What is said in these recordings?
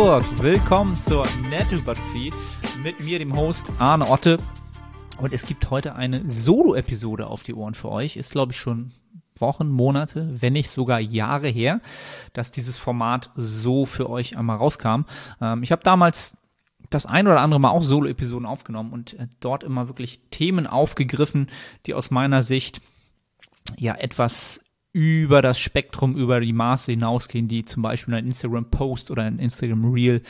Hamburg. Willkommen zur Nettohypertrophie mit mir, dem Host Arne Otte. Und es gibt heute eine Solo-Episode auf die Ohren für euch. Ist, glaube ich, schon Wochen, Monate, wenn nicht sogar Jahre her, dass dieses Format so für euch einmal rauskam. Ähm, ich habe damals das ein oder andere Mal auch Solo-Episoden aufgenommen und äh, dort immer wirklich Themen aufgegriffen, die aus meiner Sicht ja etwas über das Spektrum, über die Maße hinausgehen, die zum Beispiel ein Instagram-Post oder ein Instagram-Reel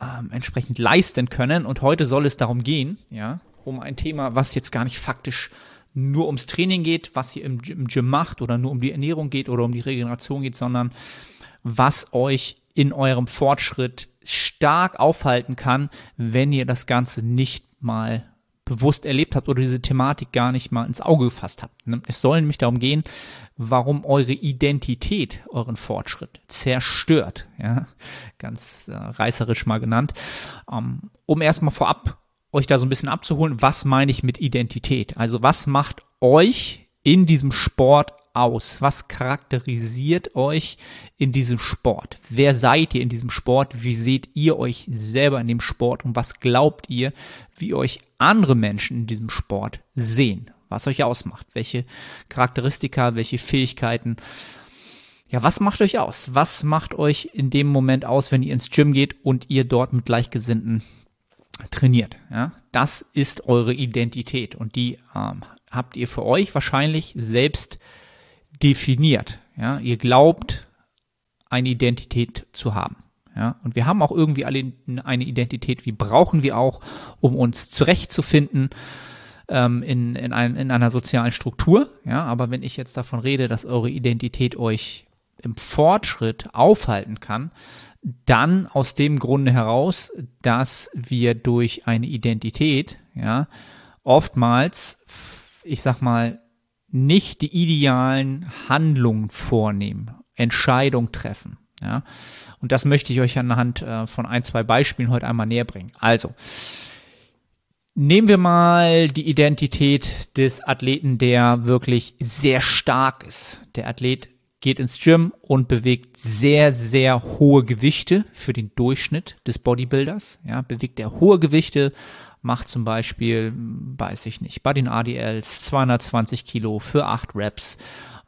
ähm, entsprechend leisten können. Und heute soll es darum gehen, ja, um ein Thema, was jetzt gar nicht faktisch nur ums Training geht, was ihr im im Gym macht oder nur um die Ernährung geht oder um die Regeneration geht, sondern was euch in eurem Fortschritt stark aufhalten kann, wenn ihr das Ganze nicht mal bewusst erlebt habt oder diese Thematik gar nicht mal ins Auge gefasst habt. Ne? Es soll nämlich darum gehen, warum eure Identität euren Fortschritt zerstört. Ja, ganz äh, reißerisch mal genannt. Ähm, um erstmal vorab euch da so ein bisschen abzuholen, was meine ich mit Identität? Also was macht euch in diesem Sport aus? Was charakterisiert euch in diesem Sport? Wer seid ihr in diesem Sport? Wie seht ihr euch selber in dem Sport? Und was glaubt ihr, wie euch andere Menschen in diesem Sport sehen? Was euch ausmacht? Welche Charakteristika, welche Fähigkeiten? Ja, was macht euch aus? Was macht euch in dem Moment aus, wenn ihr ins Gym geht und ihr dort mit Gleichgesinnten trainiert? Ja, das ist eure Identität und die ähm, habt ihr für euch wahrscheinlich selbst definiert. Ja, ihr glaubt, eine Identität zu haben. Ja, und wir haben auch irgendwie alle eine Identität, wie brauchen wir auch, um uns zurechtzufinden ähm, in, in, ein, in einer sozialen Struktur. Ja, aber wenn ich jetzt davon rede, dass eure Identität euch im Fortschritt aufhalten kann, dann aus dem Grunde heraus, dass wir durch eine Identität, ja, oftmals, ich sag mal, nicht die idealen Handlungen vornehmen, Entscheidungen treffen. Ja? Und das möchte ich euch anhand äh, von ein, zwei Beispielen heute einmal näher bringen. Also, nehmen wir mal die Identität des Athleten, der wirklich sehr stark ist. Der Athlet geht ins Gym und bewegt sehr, sehr hohe Gewichte für den Durchschnitt des Bodybuilders. Ja, bewegt er hohe Gewichte, macht zum Beispiel, weiß ich nicht, bei den ADLs 220 Kilo für 8 Reps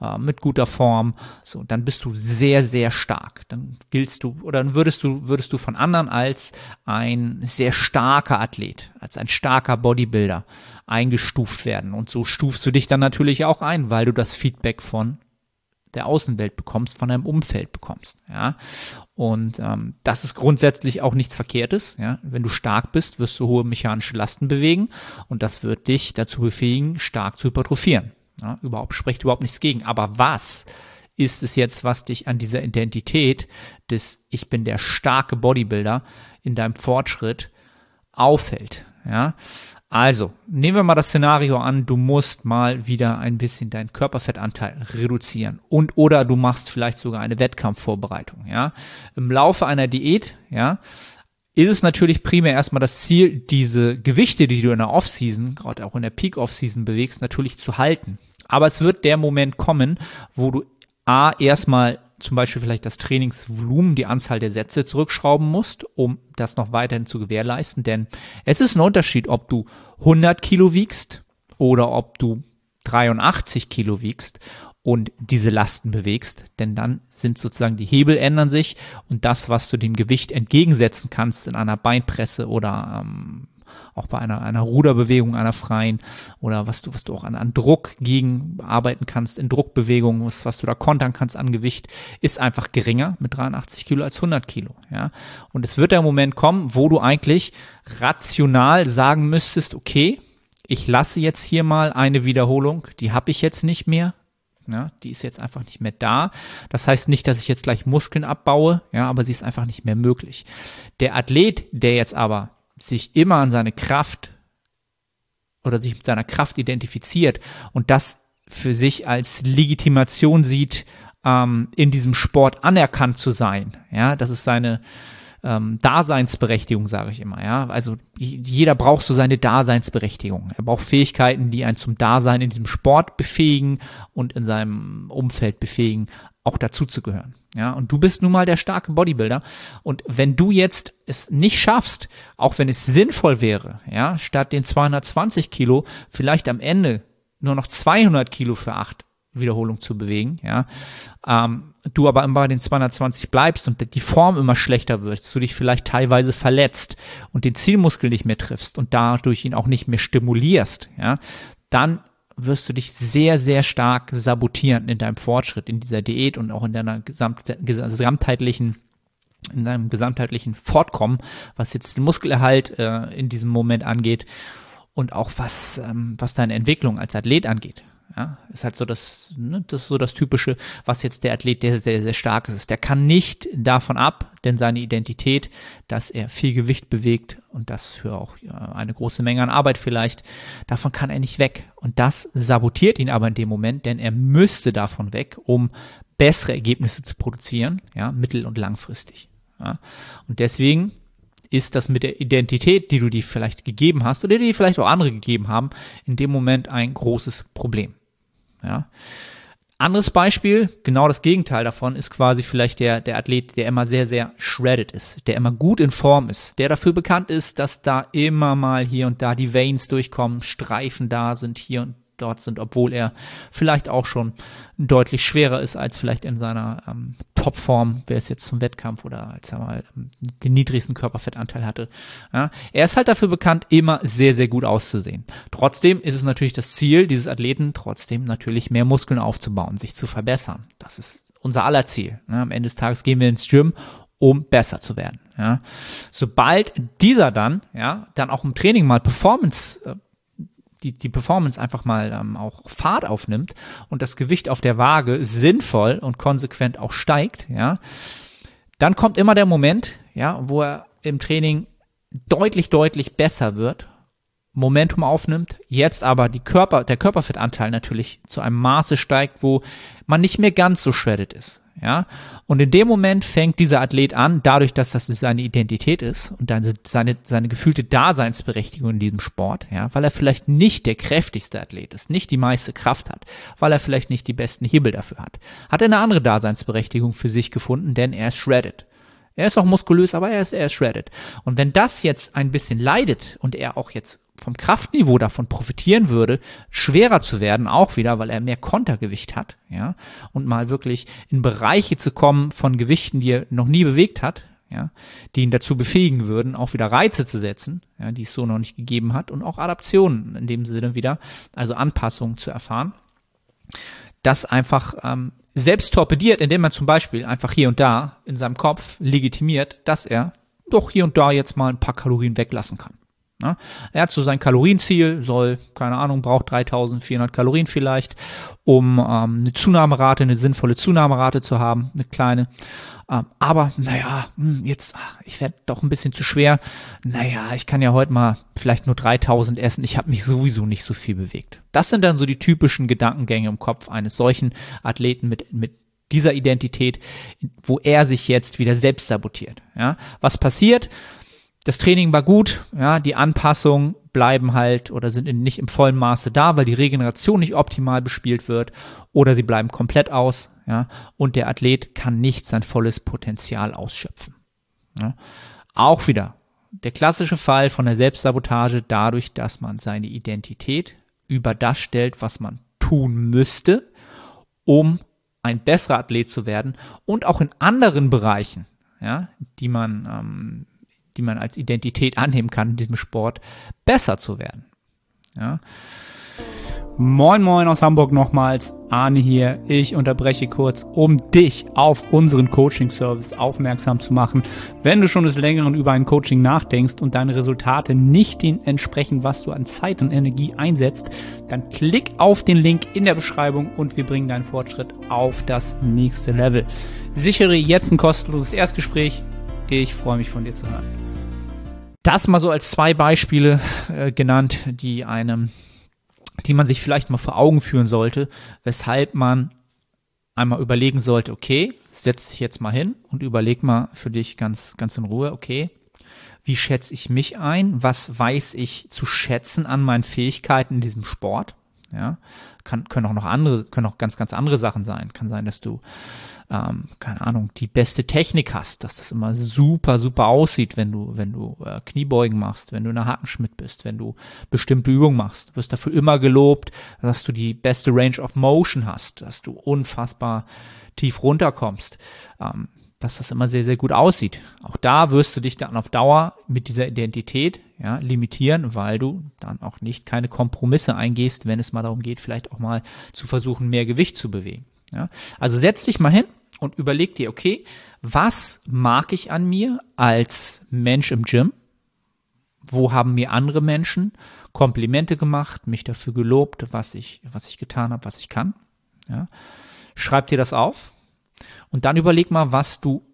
äh, mit guter Form, so, dann bist du sehr, sehr stark. Dann giltst du, oder dann würdest du, würdest du von anderen als ein sehr starker Athlet, als ein starker Bodybuilder eingestuft werden. Und so stufst du dich dann natürlich auch ein, weil du das Feedback von der Außenwelt bekommst, von deinem Umfeld bekommst. Ja? Und ähm, das ist grundsätzlich auch nichts Verkehrtes. Ja? Wenn du stark bist, wirst du hohe mechanische Lasten bewegen und das wird dich dazu befähigen, stark zu hypertrophieren. Ja? Überhaupt spricht überhaupt nichts gegen. Aber was ist es jetzt, was dich an dieser Identität des Ich bin der starke Bodybuilder in deinem Fortschritt aufhält? Ja? Also, nehmen wir mal das Szenario an, du musst mal wieder ein bisschen deinen Körperfettanteil reduzieren und oder du machst vielleicht sogar eine Wettkampfvorbereitung, ja. Im Laufe einer Diät, ja, ist es natürlich primär erstmal das Ziel, diese Gewichte, die du in der Offseason, gerade auch in der Peak Offseason bewegst, natürlich zu halten. Aber es wird der Moment kommen, wo du A, erstmal zum Beispiel vielleicht das Trainingsvolumen, die Anzahl der Sätze zurückschrauben musst, um das noch weiterhin zu gewährleisten. Denn es ist ein Unterschied, ob du 100 Kilo wiegst oder ob du 83 Kilo wiegst und diese Lasten bewegst, denn dann sind sozusagen die Hebel ändern sich und das, was du dem Gewicht entgegensetzen kannst in einer Beinpresse oder ähm, auch bei einer, einer Ruderbewegung, einer freien oder was du, was du auch an, an Druck gegen arbeiten kannst, in Druckbewegungen, was, was du da kontern kannst an Gewicht, ist einfach geringer mit 83 Kilo als 100 Kilo, ja. Und es wird der Moment kommen, wo du eigentlich rational sagen müsstest, okay, ich lasse jetzt hier mal eine Wiederholung, die habe ich jetzt nicht mehr, ja, die ist jetzt einfach nicht mehr da. Das heißt nicht, dass ich jetzt gleich Muskeln abbaue, ja, aber sie ist einfach nicht mehr möglich. Der Athlet, der jetzt aber sich immer an seine Kraft oder sich mit seiner Kraft identifiziert und das für sich als Legitimation sieht, ähm, in diesem Sport anerkannt zu sein. Ja, das ist seine, ähm, Daseinsberechtigung, sage ich immer. Ja, also jeder braucht so seine Daseinsberechtigung. Er braucht Fähigkeiten, die einen zum Dasein in diesem Sport befähigen und in seinem Umfeld befähigen, auch dazuzugehören. Ja, und du bist nun mal der starke Bodybuilder. Und wenn du jetzt es nicht schaffst, auch wenn es sinnvoll wäre, ja, statt den 220 Kilo vielleicht am Ende nur noch 200 Kilo für acht Wiederholungen zu bewegen, ja, ähm, du aber immer bei den 220 bleibst und die Form immer schlechter wird, du dich vielleicht teilweise verletzt und den Zielmuskel nicht mehr triffst und dadurch ihn auch nicht mehr stimulierst, ja, dann wirst du dich sehr, sehr stark sabotieren in deinem Fortschritt, in dieser Diät und auch in deiner gesamt, gesamtheitlichen in deinem gesamtheitlichen Fortkommen, was jetzt den Muskelerhalt äh, in diesem Moment angeht und auch was, ähm, was deine Entwicklung als Athlet angeht. Ja, ist halt so das, ne, das so das Typische, was jetzt der Athlet, der sehr, sehr stark ist. Der kann nicht davon ab, denn seine Identität, dass er viel Gewicht bewegt und das für auch eine große Menge an Arbeit vielleicht, davon kann er nicht weg. Und das sabotiert ihn aber in dem Moment, denn er müsste davon weg, um bessere Ergebnisse zu produzieren, ja, mittel- und langfristig. Ja. Und deswegen ist das mit der Identität, die du dir vielleicht gegeben hast oder die vielleicht auch andere gegeben haben, in dem Moment ein großes Problem. Ja. Anderes Beispiel, genau das Gegenteil davon, ist quasi vielleicht der, der Athlet, der immer sehr, sehr shredded ist, der immer gut in Form ist, der dafür bekannt ist, dass da immer mal hier und da die Veins durchkommen, Streifen da sind hier und dort sind, obwohl er vielleicht auch schon deutlich schwerer ist als vielleicht in seiner ähm, Topform, wer es jetzt zum Wettkampf oder als er mal ähm, den niedrigsten Körperfettanteil hatte. Ja, er ist halt dafür bekannt, immer sehr, sehr gut auszusehen. Trotzdem ist es natürlich das Ziel dieses Athleten, trotzdem natürlich mehr Muskeln aufzubauen, sich zu verbessern. Das ist unser aller Ziel. Ja, am Ende des Tages gehen wir ins Gym, um besser zu werden. Ja. Sobald dieser dann, ja, dann auch im Training mal Performance äh, die, die Performance einfach mal ähm, auch Fahrt aufnimmt und das Gewicht auf der Waage sinnvoll und konsequent auch steigt, ja, dann kommt immer der Moment, ja, wo er im Training deutlich, deutlich besser wird, Momentum aufnimmt, jetzt aber die Körper, der Körperfettanteil natürlich zu einem Maße steigt, wo man nicht mehr ganz so shredded ist. Ja, und in dem Moment fängt dieser Athlet an, dadurch, dass das seine Identität ist und dann seine, seine gefühlte Daseinsberechtigung in diesem Sport, ja, weil er vielleicht nicht der kräftigste Athlet ist, nicht die meiste Kraft hat, weil er vielleicht nicht die besten Hebel dafür hat, hat er eine andere Daseinsberechtigung für sich gefunden, denn er ist shredded. Er ist auch muskulös, aber er ist, er ist shredded. Und wenn das jetzt ein bisschen leidet und er auch jetzt vom Kraftniveau davon profitieren würde, schwerer zu werden, auch wieder, weil er mehr Kontergewicht hat, ja, und mal wirklich in Bereiche zu kommen von Gewichten, die er noch nie bewegt hat, ja, die ihn dazu befähigen würden, auch wieder Reize zu setzen, ja, die es so noch nicht gegeben hat und auch Adaptionen in dem Sinne wieder, also Anpassungen zu erfahren. Das einfach ähm, selbst torpediert, indem man zum Beispiel einfach hier und da in seinem Kopf legitimiert, dass er doch hier und da jetzt mal ein paar Kalorien weglassen kann. Ne? Er hat so sein Kalorienziel, soll, keine Ahnung, braucht 3400 Kalorien vielleicht, um ähm, eine Zunahmerate, eine sinnvolle Zunahmerate zu haben, eine kleine. Ähm, aber, naja, hm, jetzt, ich werde doch ein bisschen zu schwer. Naja, ich kann ja heute mal vielleicht nur 3000 essen. Ich habe mich sowieso nicht so viel bewegt. Das sind dann so die typischen Gedankengänge im Kopf eines solchen Athleten mit, mit dieser Identität, wo er sich jetzt wieder selbst sabotiert. Ja? Was passiert? Das Training war gut, ja, die Anpassungen bleiben halt oder sind nicht im vollen Maße da, weil die Regeneration nicht optimal bespielt wird oder sie bleiben komplett aus, ja, und der Athlet kann nicht sein volles Potenzial ausschöpfen. Ja. Auch wieder der klassische Fall von der Selbstsabotage dadurch, dass man seine Identität über das stellt, was man tun müsste, um ein besserer Athlet zu werden und auch in anderen Bereichen, ja, die man ähm, die man als Identität annehmen kann in diesem Sport, besser zu werden. Ja. Moin Moin aus Hamburg nochmals, Arne hier. Ich unterbreche kurz, um dich auf unseren Coaching-Service aufmerksam zu machen. Wenn du schon des Längeren über ein Coaching nachdenkst und deine Resultate nicht den entsprechen, was du an Zeit und Energie einsetzt, dann klick auf den Link in der Beschreibung und wir bringen deinen Fortschritt auf das nächste Level. Sichere jetzt ein kostenloses Erstgespräch. Ich freue mich von dir zu hören. Das mal so als zwei Beispiele äh, genannt, die einem, die man sich vielleicht mal vor Augen führen sollte, weshalb man einmal überlegen sollte, okay, setz dich jetzt mal hin und überleg mal für dich ganz, ganz in Ruhe, okay, wie schätze ich mich ein? Was weiß ich zu schätzen an meinen Fähigkeiten in diesem Sport? Ja, kann, können auch noch andere, können auch ganz, ganz andere Sachen sein. Kann sein, dass du, ähm, keine Ahnung, die beste Technik hast, dass das immer super, super aussieht, wenn du, wenn du äh, Kniebeugen machst, wenn du in der Hakenschmidt bist, wenn du bestimmte Übungen machst. Du wirst dafür immer gelobt, dass du die beste Range of Motion hast, dass du unfassbar tief runterkommst. Ähm, dass das immer sehr, sehr gut aussieht. Auch da wirst du dich dann auf Dauer mit dieser Identität ja, limitieren, weil du dann auch nicht keine Kompromisse eingehst, wenn es mal darum geht, vielleicht auch mal zu versuchen, mehr Gewicht zu bewegen. Ja. Also setz dich mal hin und überleg dir, okay, was mag ich an mir als Mensch im Gym? Wo haben mir andere Menschen Komplimente gemacht, mich dafür gelobt, was ich, was ich getan habe, was ich kann? Ja. Schreib dir das auf und dann überleg mal, was du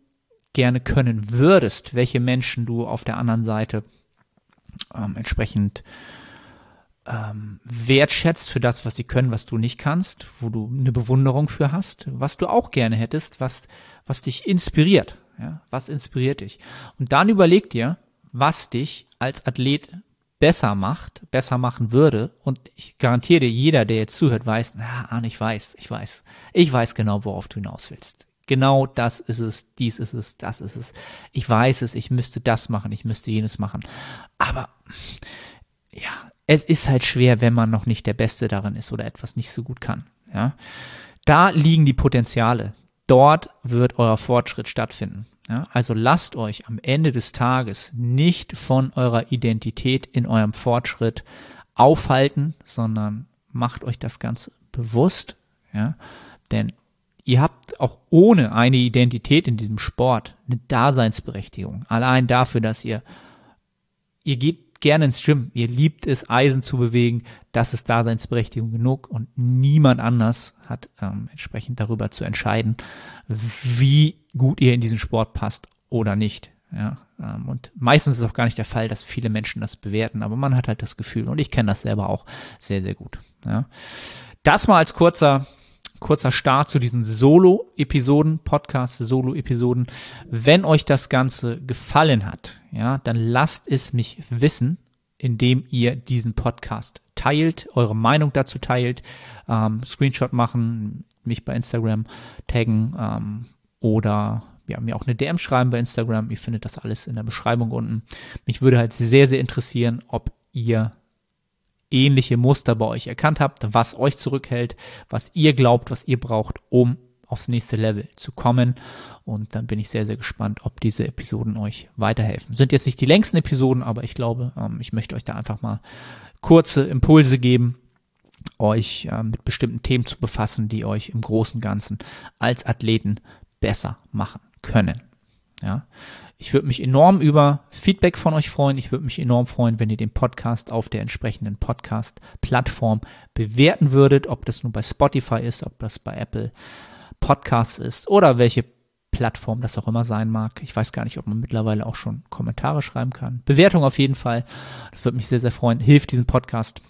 gerne können würdest, welche Menschen du auf der anderen Seite ähm, entsprechend ähm, wertschätzt für das, was sie können, was du nicht kannst, wo du eine Bewunderung für hast, was du auch gerne hättest, was, was dich inspiriert. Ja? Was inspiriert dich? Und dann überleg dir, was dich als Athlet besser macht, besser machen würde. Und ich garantiere dir, jeder, der jetzt zuhört, weiß, na, Arne, ich weiß, ich weiß, ich weiß genau, worauf du hinaus willst genau das ist es, dies ist es, das ist es. Ich weiß es, ich müsste das machen, ich müsste jenes machen. Aber ja, es ist halt schwer, wenn man noch nicht der Beste darin ist oder etwas nicht so gut kann. Ja, da liegen die Potenziale. Dort wird euer Fortschritt stattfinden. Ja, also lasst euch am Ende des Tages nicht von eurer Identität in eurem Fortschritt aufhalten, sondern macht euch das Ganze bewusst. Ja, denn ihr habt auch ohne eine Identität in diesem Sport eine Daseinsberechtigung. Allein dafür, dass ihr, ihr geht gerne ins Gym, ihr liebt es, Eisen zu bewegen, das ist Daseinsberechtigung genug und niemand anders hat ähm, entsprechend darüber zu entscheiden, wie gut ihr in diesen Sport passt oder nicht. Ja, ähm, und meistens ist auch gar nicht der Fall, dass viele Menschen das bewerten, aber man hat halt das Gefühl und ich kenne das selber auch sehr, sehr gut. Ja. Das mal als kurzer kurzer Start zu diesen Solo-Episoden, Podcast-Solo-Episoden. Wenn euch das Ganze gefallen hat, ja, dann lasst es mich wissen, indem ihr diesen Podcast teilt, eure Meinung dazu teilt, ähm, Screenshot machen, mich bei Instagram taggen ähm, oder ja, mir auch eine DM schreiben bei Instagram. Ihr findet das alles in der Beschreibung unten. Mich würde halt sehr, sehr interessieren, ob ihr ähnliche Muster bei euch erkannt habt, was euch zurückhält, was ihr glaubt, was ihr braucht, um aufs nächste Level zu kommen. Und dann bin ich sehr, sehr gespannt, ob diese Episoden euch weiterhelfen. Sind jetzt nicht die längsten Episoden, aber ich glaube, ähm, ich möchte euch da einfach mal kurze Impulse geben, euch ähm, mit bestimmten Themen zu befassen, die euch im Großen und Ganzen als Athleten besser machen können. Ja. Ich würde mich enorm über Feedback von euch freuen. Ich würde mich enorm freuen, wenn ihr den Podcast auf der entsprechenden Podcast-Plattform bewerten würdet, ob das nun bei Spotify ist, ob das bei Apple Podcasts ist oder welche Plattform das auch immer sein mag. Ich weiß gar nicht, ob man mittlerweile auch schon Kommentare schreiben kann. Bewertung auf jeden Fall. Das würde mich sehr, sehr freuen. Hilft diesem Podcast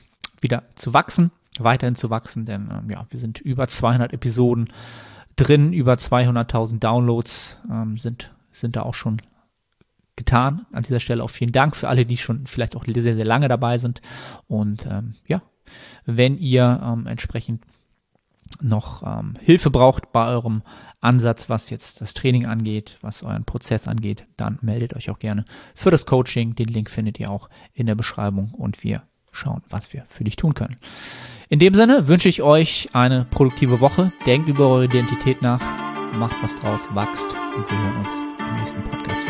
wieder zu wachsen, weiterhin zu wachsen, denn ähm, ja, wir sind über 200 Episoden drin, über 200.000 Downloads ähm, sind, sind da auch schon getan. An dieser Stelle auch vielen Dank für alle, die schon vielleicht auch sehr, sehr lange dabei sind. Und ähm, ja, wenn ihr ähm, entsprechend noch ähm, Hilfe braucht bei eurem Ansatz, was jetzt das Training angeht, was euren Prozess angeht, dann meldet euch auch gerne für das Coaching. Den Link findet ihr auch in der Beschreibung und wir schauen, was wir für dich tun können. In dem Sinne wünsche ich euch eine produktive Woche. Denkt über eure Identität nach, macht was draus, wachst und wir hören uns im nächsten Podcast.